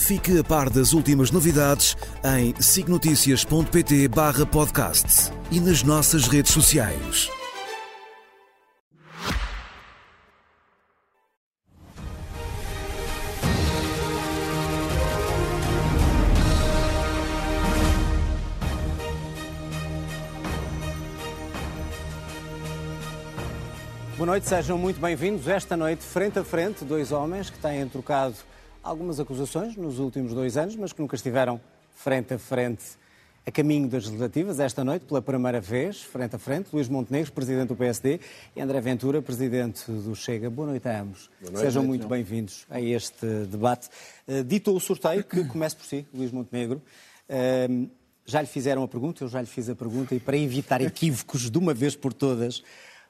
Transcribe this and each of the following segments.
Fique a par das últimas novidades em signoticias.pt barra podcast e nas nossas redes sociais. Boa noite, sejam muito bem-vindos. Esta noite, frente a frente, dois homens que têm trocado algumas acusações nos últimos dois anos, mas que nunca estiveram frente a frente a caminho das legislativas. Esta noite, pela primeira vez, frente a frente, Luís Montenegro, presidente do PSD, e André Ventura, presidente do Chega. Boa noite a ambos. noite, Sejam muito bem-vindos a este debate. Uh, dito o sorteio, que comece por si, Luís Montenegro. Uh, já lhe fizeram a pergunta, eu já lhe fiz a pergunta, e para evitar equívocos de uma vez por todas,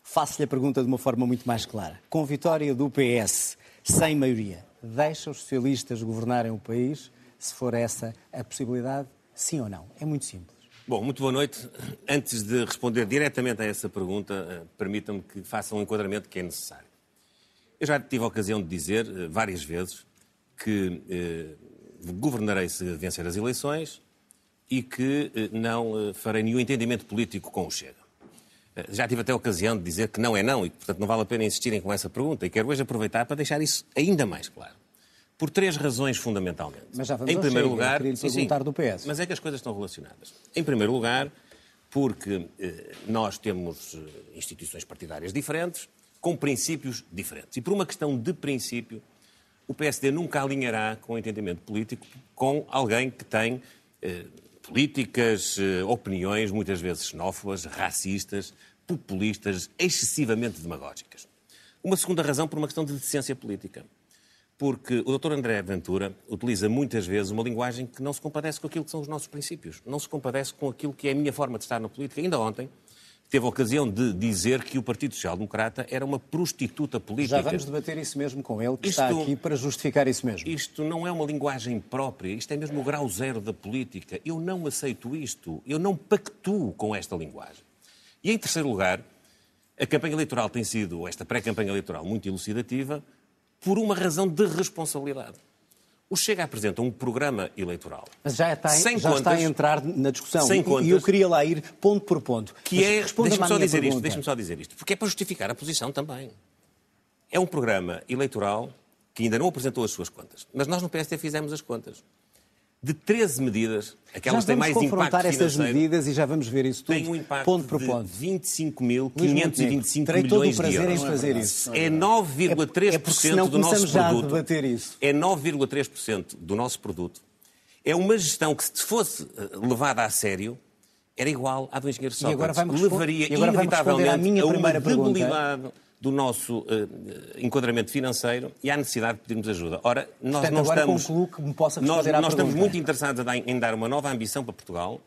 faço-lhe a pergunta de uma forma muito mais clara. Com vitória do PS, sem maioria, deixa os socialistas governarem o país? Se for essa a possibilidade, sim ou não? É muito simples. Bom, muito boa noite. Antes de responder diretamente a essa pergunta, eh, permitam-me que faça um enquadramento que é necessário. Eu já tive a ocasião de dizer eh, várias vezes que eh, governarei se vencer as eleições e que eh, não eh, farei nenhum entendimento político com o Chega. Eh, Já tive até a ocasião de dizer que não é não e portanto, não vale a pena insistirem com essa pergunta. E quero hoje aproveitar para deixar isso ainda mais claro. Por três razões, fundamentalmente. Mas já vamos em primeiro lugar, queria sim, perguntar do PS. Mas é que as coisas estão relacionadas. Em primeiro lugar, porque eh, nós temos eh, instituições partidárias diferentes, com princípios diferentes. E por uma questão de princípio, o PSD nunca alinhará com o entendimento político com alguém que tem eh, políticas, eh, opiniões muitas vezes xenófobas, racistas, populistas, excessivamente demagógicas. Uma segunda razão por uma questão de decência política. Porque o Dr. André Ventura utiliza muitas vezes uma linguagem que não se compadece com aquilo que são os nossos princípios, não se compadece com aquilo que é a minha forma de estar na política. Ainda ontem teve a ocasião de dizer que o Partido Social Democrata era uma prostituta política. Já vamos debater isso mesmo com ele, que está Isto- aqui para justificar isso mesmo. Isto não é uma linguagem própria, isto é mesmo o grau zero da política. Eu não aceito isto, eu não pactuo com esta linguagem. E em terceiro lugar, a campanha eleitoral tem sido, esta pré-campanha eleitoral, muito elucidativa, por uma razão de responsabilidade. O Chega apresenta um programa eleitoral Mas já, está, Sem já está a contas- entrar na discussão. sem E- contas- e eu queria lá ir ponto por ponto. que é, deixa-me só dizer isto, deixa-me só dizer isto, porque é para justificar a posição também. É um programa eleitoral que ainda não apresentou as suas contas, mas nós no PSD fizemos as contas. De 13 medidas, aquelas já têm vamos mais confrontar essas medidas e já vamos ver isso tudo, tem um impacto ponto por de ponto. 25.525 Terei todo o milhões de prazer euros. em fazer isso. É 9,3% É senão do nosso começamos já a produto. debater isso. É 9,3% do nosso produto. É uma gestão que, se fosse eh, levada a sério, era igual à do engenheiro E agora Sócrates. vai-me respon- Levaria e agora vai-me responder à inevitavelmente minha a uma primeira pergunta. Do nosso eh, enquadramento financeiro e à necessidade de pedirmos ajuda. Ora, nós Portanto, não estamos... concluo que me possa nós, nós estamos muito interessados em dar- uma nova ambição para Portugal,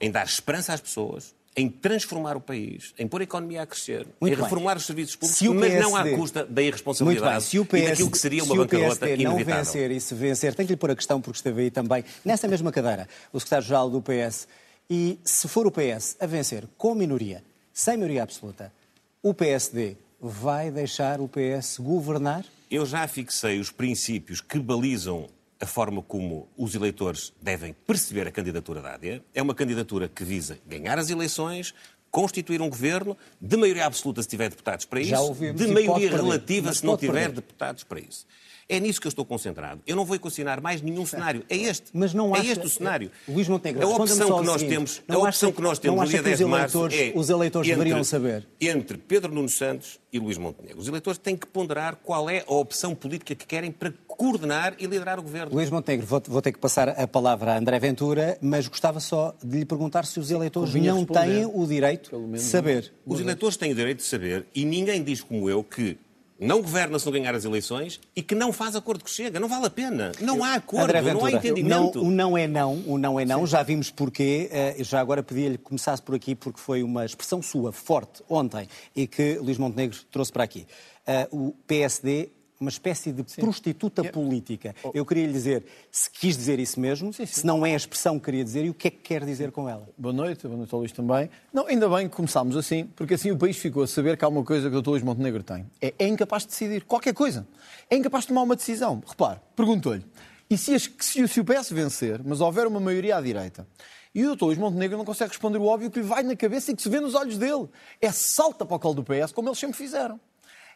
em dar esperança às pessoas, em transformar o país, em pôr a economia a crescer, Muito em bem. reformar os serviços públicos, Se o mas não à PSD custa da irresponsabilidade se o e PS, daquilo que seria uma se o bancarrota PSD não inevitável. vencer e se vencer, tenho que lhe pôr a questão porque esteve aí também, nessa mesma cadeira, o secretário-geral do PS, e se for o PS a vencer com minoria, sem maioria absoluta, o PSD vai deixar o PS governar? Eu já fixei os princípios que balizam a forma como os eleitores devem perceber a candidatura da AD. É uma candidatura que visa ganhar as eleições, constituir um governo, de maioria absoluta se tiver deputados para isso, de maioria relativa se não tiver perder. deputados para isso. É nisso que eu estou concentrado. Eu não vou equacionar mais nenhum cenário. É este. Mas não é acha- este o cenário. Luís Montenegro, a opção que o nós seguinte, temos, não a opção que- que nós temos no acha dia que os 10 de março é os eleitores entre, deveriam saber? entre Pedro Nuno Santos e Luís Montenegro. Os eleitores têm que ponderar qual é a opção política que querem para coordenar e liderar o governo. Luís Montenegro, vou, vou ter que passar a palavra a André Ventura, mas gostava só de lhe perguntar se os eleitores Convinha não têm o direito de saber. Os eleitores têm o direito de saber e ninguém diz como eu que não governa se não ganhar as eleições e que não faz acordo que chega. Não vale a pena. Não há acordo, André não há Ventura, entendimento. Não, o não é não, o não é não, já vimos porquê. Eh, Já agora pedia-lhe que começasse por aqui, porque foi uma expressão sua, forte, ontem, e que Luís Montenegro trouxe para aqui. Eh, O PSD, uma espécie de prostituta política. Eu queria lhe dizer se quis dizer isso mesmo, se não é a expressão que queria dizer e o que é que quer dizer com ela. Boa noite, boa noite ao Luís também. Não, ainda bem que começámos assim, porque assim o país ficou a saber que há uma coisa que o Dr. Luís Montenegro tem. É, é incapaz de decidir qualquer coisa. É incapaz de tomar uma decisão. Repare, perguntou-lhe, e se, as- se, se o PS vencer, mas houver uma maioria à direita, e o Dr. Luís Montenegro não consegue responder o óbvio que lhe vai na cabeça e que se vê nos olhos dele. É salta para o colo do PS, como eles sempre fizeram.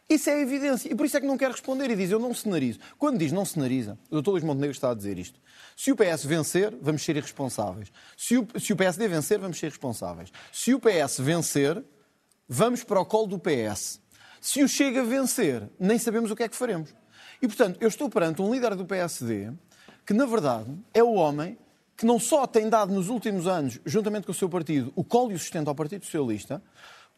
Isso é evidência. E por isso é que não quer responder e diz: Eu não cenarizo. Quando diz não cenariza, o Dr. Luís Montenegro está a dizer isto. Se o PS vencer, vamos ser irresponsáveis. Se o, se o PSD vencer, vamos ser irresponsáveis. Se o PS vencer, vamos para o colo do PS. Se o Chega a vencer, nem sabemos o que é que faremos. E, portanto, eu estou perante um líder do PSD que, na verdade, é o homem que não só tem dado nos últimos anos, juntamente com o seu partido, o colo e o sustento ao Partido Socialista,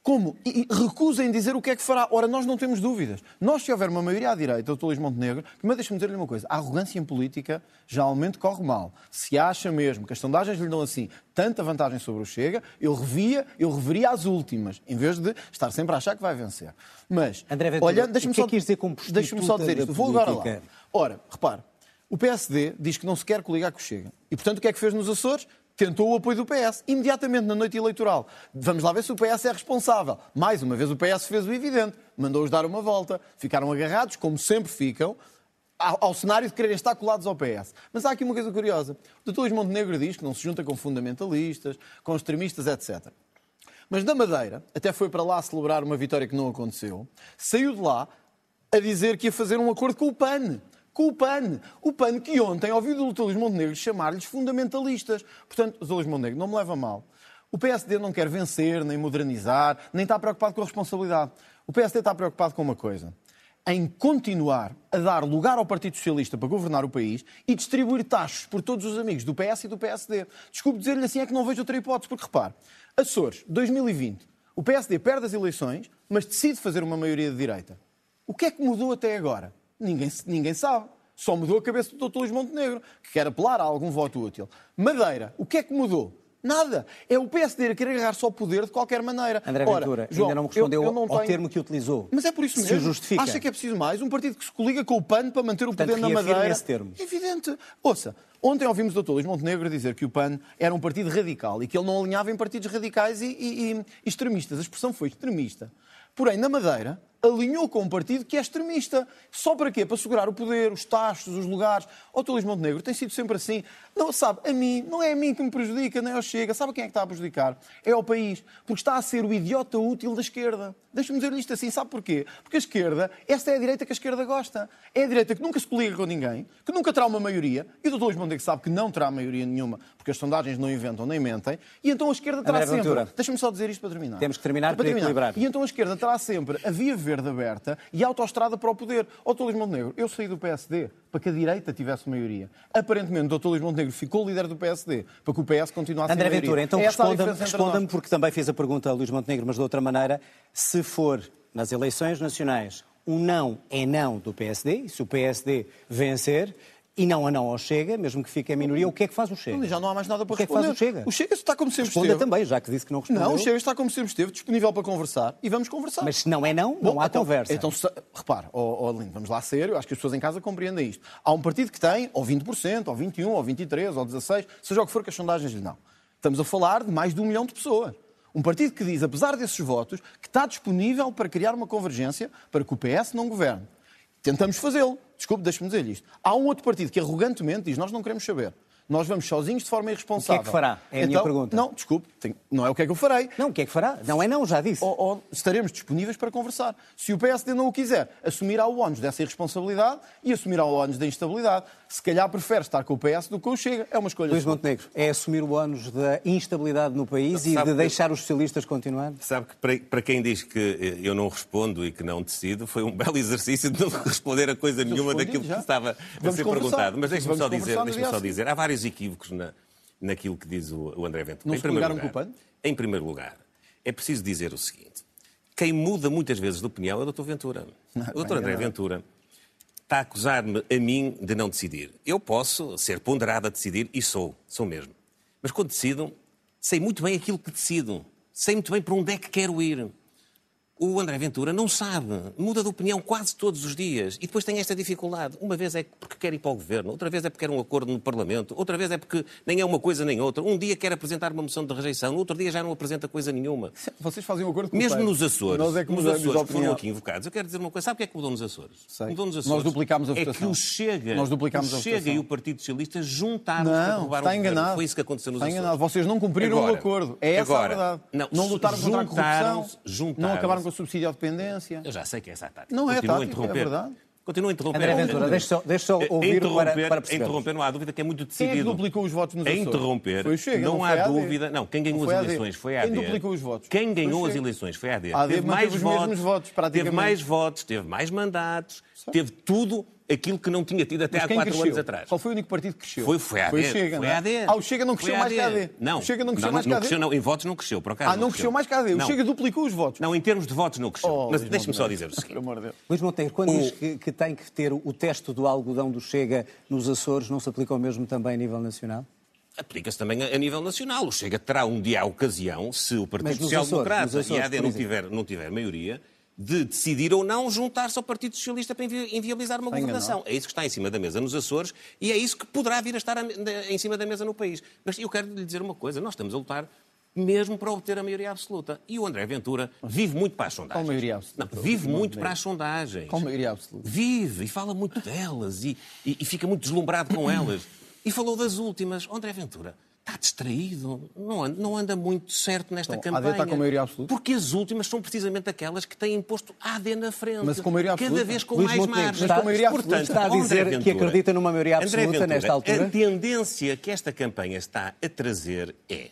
como e- e recusa em dizer o que é que fará. Ora, nós não temos dúvidas. Nós, se houver uma maioria à direita, Dr. Luís Montenegro, primeiro deixa-me dizer-lhe uma coisa. A arrogância em política geralmente corre mal. Se acha mesmo que as sondagens lhe dão assim tanta vantagem sobre o Chega, eu revia, eu reveria as últimas, em vez de estar sempre a achar que vai vencer. Mas, André Ventura, olhando, deixa-me é só, que quis dizer com deixa-me só dizer isto. Vou agora lá. Ora, repare, o PSD diz que não se quer coligar com o Chega. E, portanto, o que é que fez nos Açores? Tentou o apoio do PS, imediatamente na noite eleitoral. Vamos lá ver se o PS é responsável. Mais uma vez, o PS fez o evidente, mandou-os dar uma volta. Ficaram agarrados, como sempre ficam, ao, ao cenário de quererem estar colados ao PS. Mas há aqui uma coisa curiosa. O Dr. Luís Montenegro diz que não se junta com fundamentalistas, com extremistas, etc. Mas na Madeira, até foi para lá celebrar uma vitória que não aconteceu, saiu de lá a dizer que ia fazer um acordo com o PAN. Com o PAN. O PAN que ontem ouviu do Dr. Luís Montenegro chamar-lhes fundamentalistas. Portanto, Dr. Luís Montenegro, não me leva mal. O PSD não quer vencer, nem modernizar, nem está preocupado com a responsabilidade. O PSD está preocupado com uma coisa. Em continuar a dar lugar ao Partido Socialista para governar o país e distribuir taxas por todos os amigos do PS e do PSD. Desculpe dizer-lhe assim, é que não vejo outra hipótese, porque repare, Açores, 2020, o PSD perde as eleições, mas decide fazer uma maioria de direita. O que é que mudou até agora? Ninguém, ninguém sabe. Só mudou a cabeça do Dr. Luís Montenegro, que quer apelar a algum voto útil. Madeira, o que é que mudou? Nada. É o PSD a querer agarrar-se ao poder de qualquer maneira. André Ora, Ventura, João, ainda não me respondeu eu- eu não ao tenho- termo que utilizou. mas é por isso Se mesmo. o justifica. Acha que é preciso mais? Um partido que se coliga com o PAN para manter o Portanto, poder na Madeira. esse termo. Evidente. Ouça, ontem ouvimos o Dr. Luís Montenegro dizer que o PAN era um partido radical e que ele não alinhava em partidos radicais e, e- e extremistas. A expressão foi extremista. Porém, na Madeira, alinhou com um partido que é extremista. Só para quê? Para segurar o poder, os taxos, os lugares. O. Luís Montenegro tem sido sempre assim. Não, sabe, a mim, não é a mim que me prejudica, nem ao Chega. Sabe quem é que está a prejudicar? É ao país. Porque está a ser o idiota útil da esquerda. Deixa-me dizer-lhe isto assim. Sabe porquê? Porque a esquerda, esta é a direita que a esquerda gosta. É a direita que nunca se coliga com ninguém, que nunca terá uma maioria. E o Dr. Luís Montenegro sabe que não terá maioria nenhuma, porque as sondagens não inventam nem mentem. E então a esquerda terá André sempre... Deixa-me só dizer isto para terminar. Temos que terminar para equilibrar. E então a esquerda terá sempre a via verde aberta e autoestrada para o poder. Ó. Luís Montenegro, eu saí do PSD para que a direita tivesse maioria. Aparentemente, o Dr. Luís Montenegro ficou líder do PSD para que o PS continuasse André a maioria. Ventura, então É responda-me, nós. porque também fiz a pergunta a Luís Montenegro, mas de outra maneira. Se for nas eleições nacionais um não é não do PSD, e se o PSD vencer e não a não ao Chega, mesmo que fique em minoria, o que é que faz o Chega? Já não há mais nada para O que é que responder. faz o Chega? O Chega está como sempre Responda esteve. também, já que disse que não respondeu. Não, o Chega está como sempre esteve, disponível para conversar e vamos conversar. Mas se não é não, não Bom, há então, conversa. Então, se- repare, ó, Lindo, vamos lá a sério, acho que as pessoas em casa compreendem isto. Há um partido que tem ou 20%, ou 21%, ou 23%, ou 16%, seja o que for que as sondagens lhe dão. Estamos a falar de mais de um milhão de pessoas. Um partido que diz, apesar desses votos, que está disponível para criar uma convergência para que o PS não governe. Tentamos fazê-lo. Desculpe, deixe-me dizer isto. Há um outro partido que arrogantemente diz, nós não queremos saber. Nós vamos sozinhos de forma irresponsável. O que é que fará? É a minha Então, pergunta. Não, desculpe, tenho- não é o que é que eu farei Não, o que é que fará? Não é não, já disse. ou, ou estaremos disponíveis para conversar. Se o PSD não o quiser, assumirá o ónus dessa irresponsabilidade e assumirá o ónus da instabilidade. Se calhar prefere estar com o PS do que com o Chega. É uma escolha Luís. Montenegro, é assumir o ónus da instabilidade no país e Sabe de que- deixar os socialistas continuar? Sabe que para, para quem diz que eu não respondo e que não decido, foi um belo exercício de não responder a coisa nenhuma daquilo já. que estava a Vamos ser conversar. perguntado. Mas deixe-me só dizer, deixe-me só a dizer, há vários equívocos na, naquilo que diz o, o André Ventura. Não em se primeiro lugar, com o PAN? Em primeiro lugar, é preciso dizer o seguinte. Quem muda muitas vezes de opinião é o Dr. Ventura. o Dr. André Ventura está a acusar-me a mim de não decidir. Eu posso ser ponderado a decidir e sou, sou mesmo. Mas quando decido, sei muito bem aquilo que decido. Sei muito bem para onde é que quero ir. O André Ventura não sabe, muda de opinião quase todos os dias e depois tem esta dificuldade. Uma vez é porque quer ir para o governo, outra vez é porque quer um acordo no Parlamento, outra vez é porque nem é uma coisa nem outra. Um dia quer apresentar uma moção de rejeição, no outro dia já não apresenta coisa nenhuma. Vocês fazem um acordo com Mesmo o nos Açores, Nós é que nos Açores que foram aqui invocados, eu quero dizer uma coisa. Sabe o que é que mudou nos Açores? Sei. Mudou nos Nós Açores. duplicámos a É que votação. o Chega, Nós duplicámos o Chega votação. e o Partido Socialista juntaram-se para Não, derrubar está o governo. enganado. Foi isso que aconteceu nos Está Açores. enganado. Vocês não cumpriram Agora, o acordo. É essa agora, a verdade. não, Não, lutaram contra a corrupção. juntaram-se- juntaram-se. Não acabaram com a subsídio à dependência. Eu já sei que é essa a tática. Não é Continua a tática, interromper. é verdade. Continua a interromper. André Ventura, deixa só, deixa só A ouvir interromper, para, para a perceber. interromper, não há dúvida que é muito Quem é que decidido. duplicou os votos nos A Açores? interromper, Foi o Chega, não, não há foi a AD. dúvida. Não, quem ganhou Não as foi a AD. eleições foi a Quem AD. duplicou os votos? Quem Foi o ganhou as eleições foi a AD. A AD teve mais os votos, mesmos votos, teve mais votos, teve mais mandatos, teve tudo aquilo que não tinha tido até Mas há quatro cresceu? anos atrás. Qual foi o único partido que cresceu? Foi, foi a AD. Foi o Chega, foi não é? a AD. Ah, o Chega não cresceu mais que a AD. Não, O Chega não cresceu não, mais que a não AD. cresceu, não. Em votos não cresceu, por acaso. Ah, não cresceu mais que a AD. O Não. Chega duplicou os votos. Não, em termos de votos não cresceu. Oh, Mas deixe-me só dizer o seguinte. Por amor de Deus. Luís Monteiro, quando diz que, que tem que ter o teste do algodão do Chega nos Açores, não se aplica o mesmo também a nível nacional? Aplica-se também a a nível nacional. O Chega terá um dia a ocasião, se o Partido Social Democrata Açores, e a AD não tiver, não tiver maioria, de decidir ou não juntar-se ao Partido Socialista para invi- inviabilizar uma governação. É isso que está em cima da mesa nos Açores e é isso que poderá vir a estar a- em cima da mesa no país. Mas eu quero lhe dizer uma coisa: nós estamos a lutar mesmo para obter a maioria absoluta. E o André Ventura vive muito para as sondagens. Qual maioria absoluta? Não, vive muito para as sondagens. Qual maioria absoluta? Vive e fala muito delas e, e- e fica muito deslumbrado com elas. E falou das últimas. André Ventura está distraído, não anda, não anda muito certo nesta Então, a AD campanha. está com maioria absoluta? Porque as últimas são precisamente aquelas que têm imposto a AD na frente. Mas com maioria Cada absoluta? vez com Luís mais Montenegro, margem. está- com maioria Portanto, absoluta? Está a dizer que acredita numa maioria André absoluta Ventura, nesta altura? A tendência que esta campanha está a trazer é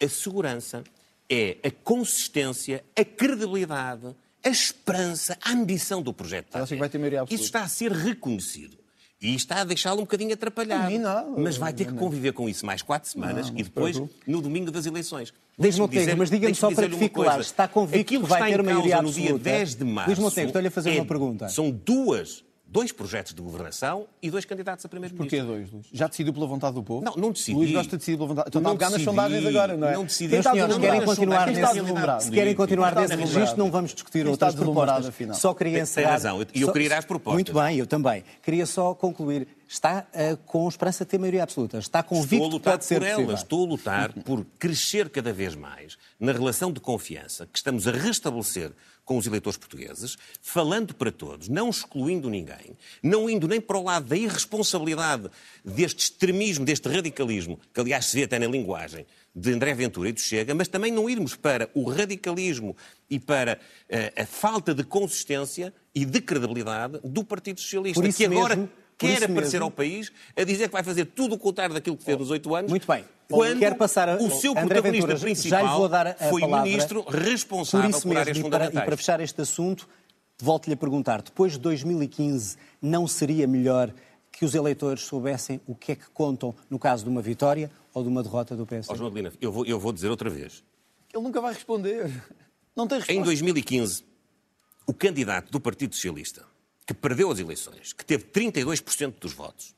a segurança, é a consistência, a credibilidade, a esperança, a ambição do projeto. Acha que vai ter maioria absoluta? Isso está a ser reconhecido. E está a deixá-lo um bocadinho atrapalhado. Nada. Mas vai ter que conviver com isso mais quatro semanas Não, e não depois, no domingo das eleições. Deixe-me Montenegro, mas diga-me só para coisa. está convicto Aquilo que vai ter maioria no dia absoluta? 10 de março. Luís Montenegro, estou-lhe a fazer é- uma pergunta. São duas, dois projetos de governação e dois candidatos a primeiro-ministro. Porquê dois, Luís? Já decidiu pela vontade do povo? Não, não decidi. Luís gosta de decidir pela vontade. Então está a Não pegar nas sondagens agora, não é? Não decidi. Quem senhores, querem continuar nesse, se querem continuar nesse registro, não vamos discutir outras deslumbrado, propostas. afinal? Só queria Tem- encerrar... tem razão, e eu só- queria ir às propostas. Muito bem, eu também. Queria só concluir. Está ah, com esperança de ter maioria absoluta? Está Estou a convicto que lutar pode ser por possível? elas, estou a lutar por crescer cada vez mais na relação de confiança que estamos a restabelecer com os eleitores portugueses, falando para todos, não excluindo ninguém, não indo nem para o lado da irresponsabilidade deste extremismo, deste radicalismo, que aliás se vê até na linguagem de André Ventura e do Chega, mas também não irmos para o radicalismo e para eh, a falta de consistência e de credibilidade do Partido Socialista, Por isso que agora mesmo- por quer aparecer mesmo- ao país a dizer que vai fazer tudo o contrário daquilo que fez nos oito anos. Muito bem. Quando Quero passar a- o seu André protagonista Ventura, principal lhe vou dar a foi palavra. ministro Por responsável isso por, mesmo, áreas e para, fundamentais. e para fechar este assunto, volto-lhe a perguntar: depois de 2015, não seria melhor que os eleitores soubessem o que é que contam no caso de uma vitória ou de uma derrota do PS? Ó, João Adelina, eu vou, eu vou dizer outra vez. Ele nunca vai responder. Não tem resposta. Em 2015, o candidato do Partido Socialista, que perdeu as eleições, que teve 32% dos votos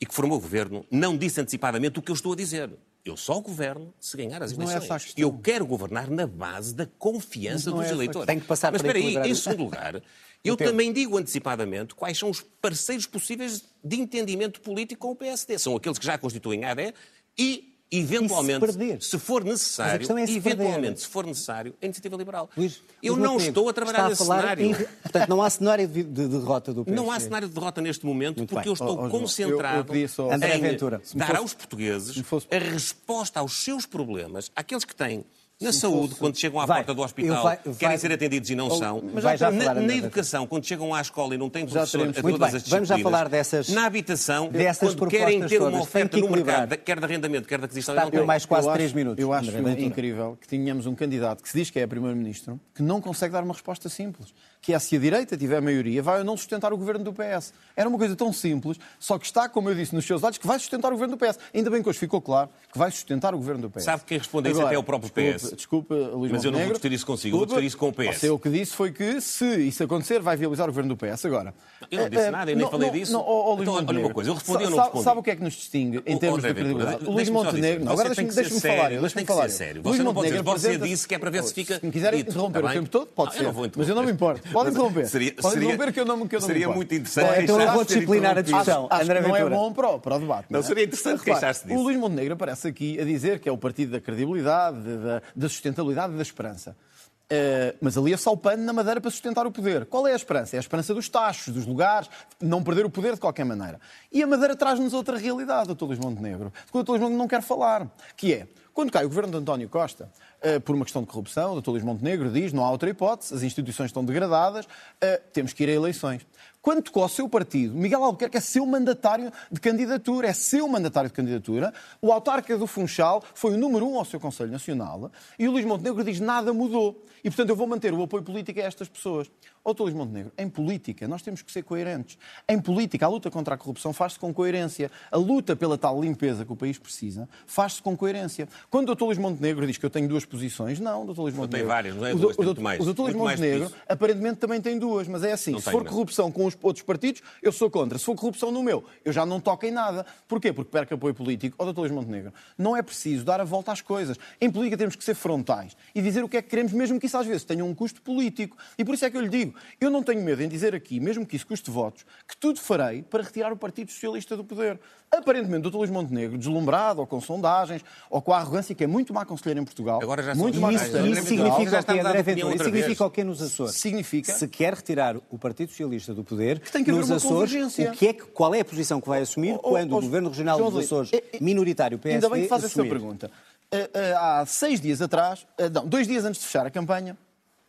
e que formou o governo, não disse antecipadamente o que eu estou a dizer. Eu só governo se ganhar as é eleições. questão. eu quero governar na base da confiança dos é eleitores. Tem que passar Mas espera aí, em segundo lugar, eu também digo antecipadamente quais são os parceiros possíveis de entendimento político com o PSD. São aqueles que já constituem a AD e, eventualmente, perder? se for a necessário, é se eventualmente, perder. se for necessário, a iniciativa liberal. Luís, eu não Montenegro, estou a trabalhar nesse falar cenário. em- Portanto, não há cenário de, de derrota do PSD. Não há cenário de derrota neste momento Muito porque bem. eu estou João, concentrado eu- eu só- André em Ventura, se me dar fosse- aos portugueses se fosse- a resposta aos seus problemas, àqueles que têm na me saúde, fosse- quando chegam à Vai, porta do hospital, vai- querem vai- ser atendidos e não são. Mas vai já na, na educação, quando chegam à escola e não têm professor teremos- a todas bem, as vamos já disciplinas. falar dessas- Na habitação, dessas quando querem ter uma oferta no mercado, quer de arrendamento, quer de aquisição, Está não têm. mais quase Eu três acho- minutos. Eu acho André incrível que tenhamos um candidato que se diz que é Primeiro-Ministro que não consegue dar uma resposta simples. Que é se a direita tiver maioria, vai ou não sustentar o governo do PS. Era uma coisa tão simples, só que está, como eu disse nos seus dados, que vai sustentar o governo do PS. Ainda bem que hoje ficou claro que vai sustentar o governo do PS. Sabe quem respondeu isso até o próprio desculpe, PS? disse. Desculpa, Luís Mas eu não vou discutir isso consigo, eu vou discutir isso com o PS. Você o que disse foi que, se isso acontecer, vai viabilizar o governo do PS. Agora. Eu não disse eh, nada, eu nem não- falei não- disso. não, ó, Luís Então, olha uma coisa, eu respondi ou não respondi? Sabe o que é que nos distingue em termos de credibilidade? Luís Montenegro. não, agora deixa-me deixa-me falar. Deixa-me falar. sério. Você não pode dizer, você disse que é para ver se fica Se me quiserem interromper está o tempo todo, pode eu ser. Mas eu não me importo. Pode interromper. Seria- Pode seria- interromper que eu não, que eu não seria muito interessante Então eu vou disciplinar a discussão. Acho André que não é bom para o, para o debate. Não, é? seria interessante queixar-se disso. O Luís Montenegro aparece aqui a dizer que é o partido da credibilidade, da, da sustentabilidade e da esperança. Eh, mas ali é só o pano na madeira para sustentar o poder. Qual é a esperança? É a esperança dos tachos, dos lugares, não perder o poder de qualquer maneira. E a madeira traz-nos outra realidade, Dr. Luís Montenegro, de que o Dr. Luís Montenegro não quer falar, que é, quando cai o governo de António Costa, eh, por uma questão de corrupção, o Dr. Luís Montenegro diz, não há outra hipótese, as instituições estão degradadas, eh, temos que ir a eleições. Quando tocou ao seu partido, Miguel Albuquerque é seu mandatário de candidatura, é seu mandatário de candidatura. O autarca do Funchal foi o número um ao seu Conselho Nacional e o Luís Montenegro diz nada mudou. E, portanto, eu vou manter o apoio político a estas pessoas. Dr. Luís Montenegro, em política nós temos que ser coerentes. Em política, a luta contra a corrupção faz-se com coerência. A luta pela tal limpeza que o país precisa faz-se com coerência. Quando o Dr. Luís Montenegro diz que eu tenho duas posições, não, Dr. Luís Montenegro. várias, não é o duas, tem muito mais. O Dr. Luís Montenegro aparentemente também tem duas, mas é assim, Não se tem, for não. corrupção com os outros partidos, eu sou contra. Se for corrupção no meu, eu já não toco em nada. Porquê? Porque perco apoio político. Ó, Dr. Luís Montenegro, não é preciso dar a volta às coisas. Em política temos que ser frontais e dizer o que é que queremos, mesmo que isso às vezes tenha um custo político. E por isso é que eu lhe digo, eu não tenho medo em dizer aqui, mesmo que isso custe votos, que tudo farei para retirar o Partido Socialista do poder. Aparentemente, o Dr. Luís Montenegro, deslumbrado, ou com sondagens, ou com a arrogância que é muito má conselheiro em Portugal, Agora já muito má Isso, isso significa Já o a André Ventura? Isso significa o quê nos Açores? Significa- Se quer retirar o Partido Socialista do poder, tem que haver nos uma Açores, convergência. o que é que, qual é a posição que vai assumir Oh, oh, quando oh, o Governo Regional dos Açores, eh, eh, minoritário PSD, Ainda bem que faz essa assumir? pergunta. Eh, Há seis dias atrás, não, dois dias antes de fechar a campanha,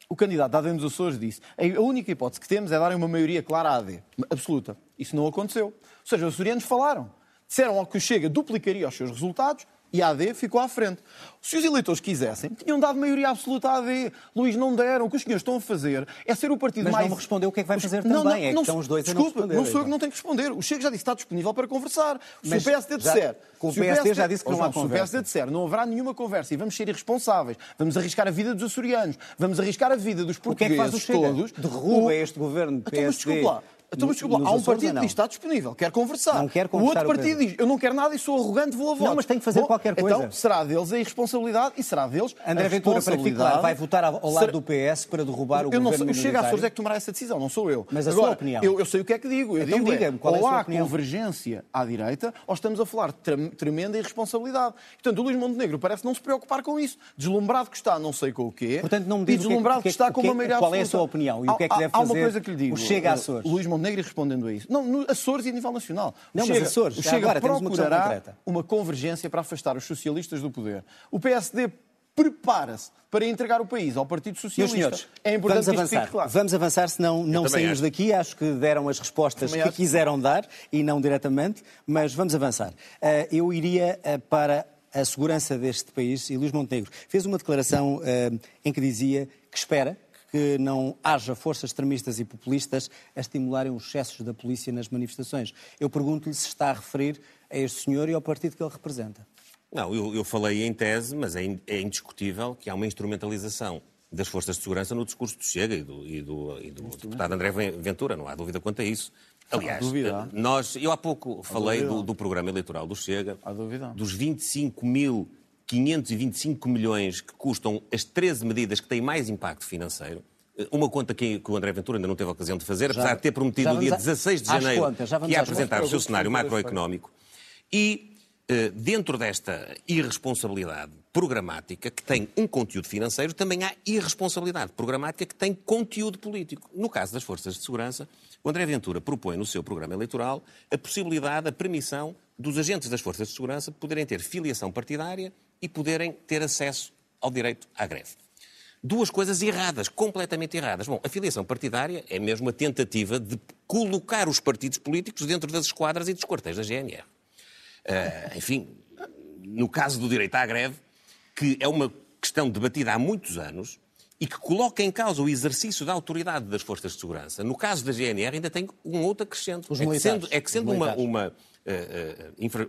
o candidato da AD nos Açores disse a única hipótese que temos é darem uma maioria clara à AD, absoluta. Isso não aconteceu. Ou seja, os açorianos falaram. Disseram que o Chega duplicaria os seus resultados e a AD ficou à frente. Se os eleitores quisessem, tinham dado maioria absoluta à AD. Luís, não deram. O que os senhores estão a fazer é ser o partido Mas mais... não me respondeu o que é que vai fazer Não, também. não, É que não, estão os dois a não Desculpa, responder, não sou eu então. que não tenho que responder. O Chega já disse que está disponível para conversar. Se Mas o PSD disser... com o se PSD já disse que Oh, não há João, Se o conversa. PSD disser não haverá nenhuma conversa e vamos ser irresponsáveis, vamos arriscar a vida dos açorianos, vamos arriscar a vida dos O que é que portugueses faz o Chega? todos... Derruba o- este governo Então, mas PSD desculpa lá. Então, mas desculpa Há um partido que não? diz está disponível, quer conversar. Não quer o conversar, outro o partido Pedro. diz eu não quero nada e sou arrogante, vou a votos. mas tem que fazer Bom, qualquer coisa. Então será deles a irresponsabilidade e será deles André a Ventura, para que claro, vai votar ao lado Será- do PS para derrubar o eu não governo sei, o Chega a Açores minoritário? é que tomará essa decisão, não sou eu. Mas a Agora, sua opinião? Eu, eu sei o que é que digo. Eu Então digo é, qual é a ou sua há opinião? convergência à direita, ou estamos a falar de trem- tremenda irresponsabilidade. Portanto, o Luís Montenegro parece não se preocupar com isso. Deslumbrado que está, não sei com o quê. Portanto, não me e diz que é deslumbrado que é que está com é- uma maioria qual é a sua opinião e o que é que deve há uma fazer coisa que lhe digo. o Chega a eh, Açores? Montenegro e respondendo a isso. Não, no Açores e a nível nacional. Não, o mas Chega, Açores, Chega agora temos uma uma convergência para afastar os socialistas do poder. O PSD prepara-se para entregar o país ao Partido Meus Socialista. senhores, é importante vamos avançar. fique claro. Vamos avançar, senão não saímos acho. daqui. Acho que deram as respostas que acho. quiseram dar e não diretamente, mas vamos avançar. Eh, eu iria eh, para a segurança deste país e Luís Montenegro fez uma declaração eh, em que dizia que espera que não haja forças extremistas e populistas a estimularem os excessos da polícia nas manifestações. Eu pergunto-lhe se está a referir a este senhor e ao partido que ele representa. Não, eu, eu falei em tese, mas é, in- é indiscutível que há uma instrumentalização das forças de segurança no discurso do Chega e do, e do- e do deputado André Ven- Ventura, não há dúvida quanto a isso. Aliás, eh, há. nós, eu há pouco falei dúvida. do, do programa eleitoral do Chega, Há dúvida. dos 25.525 milhões que custam as 13 medidas que têm mais impacto financeiro. Eh, Uma conta que, que o André Ventura ainda não teve a ocasião de fazer, apesar de ter prometido já no dia a- 16 de janeiro contas, já vamos que ia apresentar o seu cenário macroeconómico. E eh, dentro desta irresponsabilidade programática, que tem um conteúdo financeiro, também há irresponsabilidade programática que tem conteúdo político. No caso das forças de segurança, o André Ventura propõe no seu programa eleitoral a possibilidade, a permissão dos agentes das forças de segurança poderem ter filiação partidária e poderem ter acesso ao direito à greve. Duas coisas erradas, completamente erradas. Bom, a filiação partidária é mesmo a tentativa de colocar os partidos políticos dentro das esquadras e dos quartéis da GNR. Eh, enfim, no caso do direito à greve, que é uma questão debatida há muitos anos e que coloca em causa o exercício da autoridade das forças de segurança. No caso da GNR ainda tem um outro acrescento. Os é que sendo, é que sendo uma, uma,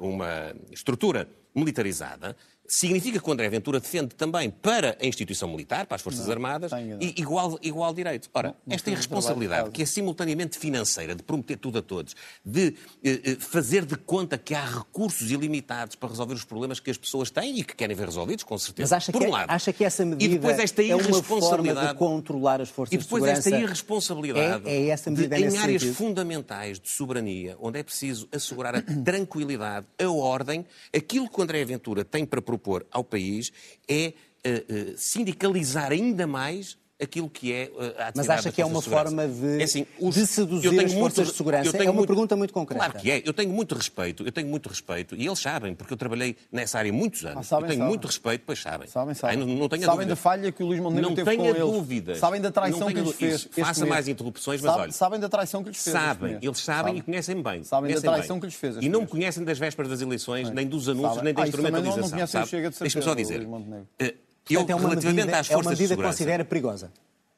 uma estrutura militarizada, significa que o André Ventura defende também para a instituição militar, para as Forças Não, Armadas, e igual, igual direito. Ora, não esta fez o irresponsabilidade, que é simultaneamente financeira, de prometer tudo a todos, de eh, eh, fazer de conta que há recursos ilimitados para resolver os problemas que as pessoas têm e que querem ver resolvidos, com certeza. Mas acha por que, um lado. acha que essa medida e depois esta é uma forma irresponsabilidade de controlar as forças e depois de segurança? esta irresponsabilidade É, é essa medida de, em áreas sentido? fundamentais de soberania, onde é preciso assegurar a tranquilidade, a ordem, aquilo que o André Ventura tem para propor ao país é eh, eh, sindicalizar ainda mais aquilo que é eh, a atividade Mas acha que é uma de forma de- É assim, os- de seduzir as forças de segurança? É uma pergunta muito concreta. Claro que é. Eu tenho muito respeito, eu tenho muito respeito, e eles sabem, porque eu trabalhei nessa área muitos anos. Ah, sabem, eu tenho sabem. muito respeito, pois sabem. Sabem, sabem. Ai, não, não sabem dúvida. da falha que o Luís Montenegro não teve com eles. dúvidas. Sabem da traição Não que lhes fez. Faça mais interrupções, mas Sabe- olha. Sabem da traição que lhes fez. Sabem, eles sabem e conhecem bem. Sabem da traição que lhes fez E não me conhecem das vésperas das eleições, nem dos anúncios, nem da Ah, instrumentalização. Deixa-me só dizer. Eu, é uma relativamente medida, às é uma forças medida que considera perigosa.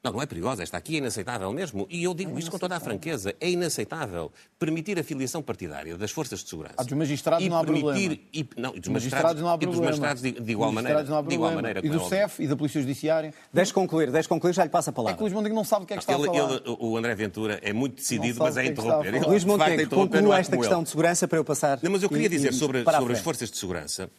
Não, não é perigosa. Esta aqui é inaceitável mesmo. E eu digo isto com toda a franqueza. É inaceitável permitir a filiação partidária das forças de segurança. Ah, dos magistrados e não há permitir, problema. E, não, e dos Dos magistrados não há e dos problema. magistrados de, de igual Dos maneira. magistrados não há de igual problema. maneira E do é. CEF e da Polícia Judiciária. Deixe concluir, deixe concluir, já lhe passa a É palavra. que o Luís Montenegro não sabe o que é que está Ele, a falar. ele- o André Ventura é muito decidido, mas é é interromper. Ele, Luís é Montenegro, conclua é esta questão ele. de segurança para eu passar. Não, mas eu queria e- dizer sobre, sobre as forças de segurança